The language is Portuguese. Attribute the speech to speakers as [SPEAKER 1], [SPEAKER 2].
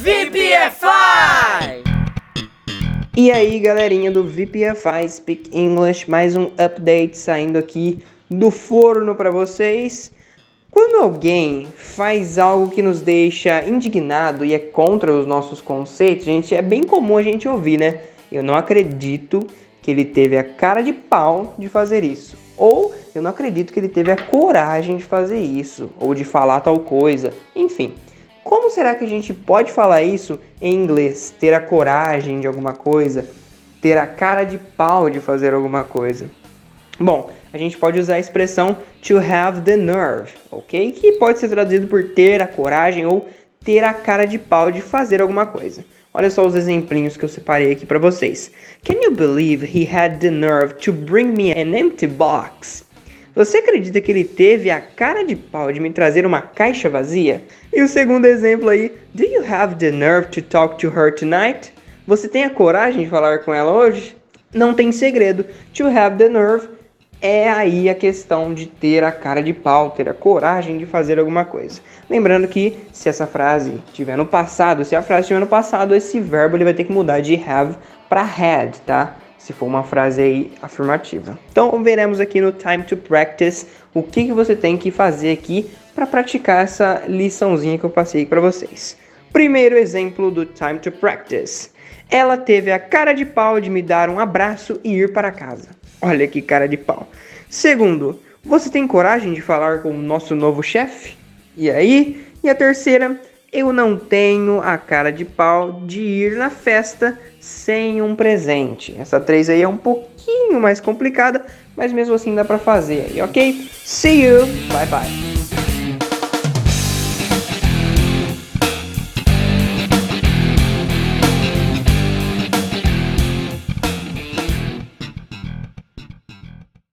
[SPEAKER 1] VPFI!
[SPEAKER 2] E aí, galerinha do VPFI Speak English, mais um update saindo aqui do forno para vocês. Quando alguém faz algo que nos deixa indignado e é contra os nossos conceitos, gente, é bem comum a gente ouvir, né? Eu não acredito que ele teve a cara de pau de fazer isso. Ou eu não acredito que ele teve a coragem de fazer isso, ou de falar tal coisa. Enfim, como será que a gente pode falar isso em inglês? Ter a coragem de alguma coisa, ter a cara de pau de fazer alguma coisa. Bom, a gente pode usar a expressão to have the nerve, ok? Que pode ser traduzido por ter a coragem ou ter a cara de pau de fazer alguma coisa. Olha só os exemplinhos que eu separei aqui para vocês. Can you believe he had the nerve to bring me an empty box? Você acredita que ele teve a cara de pau de me trazer uma caixa vazia? E o segundo exemplo aí, do you have the nerve to talk to her tonight? Você tem a coragem de falar com ela hoje? Não tem segredo. To have the nerve é aí a questão de ter a cara de pau, ter a coragem de fazer alguma coisa. Lembrando que se essa frase tiver no passado, se a frase estiver no passado, esse verbo ele vai ter que mudar de have para had, tá? Se for uma frase aí afirmativa. Então veremos aqui no time to practice o que, que você tem que fazer aqui para praticar essa liçãozinha que eu passei para vocês. Primeiro exemplo do time to practice. Ela teve a cara de pau de me dar um abraço e ir para casa. Olha que cara de pau. Segundo, você tem coragem de falar com o nosso novo chefe? E aí? E a terceira, eu não tenho a cara de pau de ir na festa sem um presente. Essa três aí é um pouquinho mais complicada, mas mesmo assim dá para fazer aí, ok? See you, bye bye.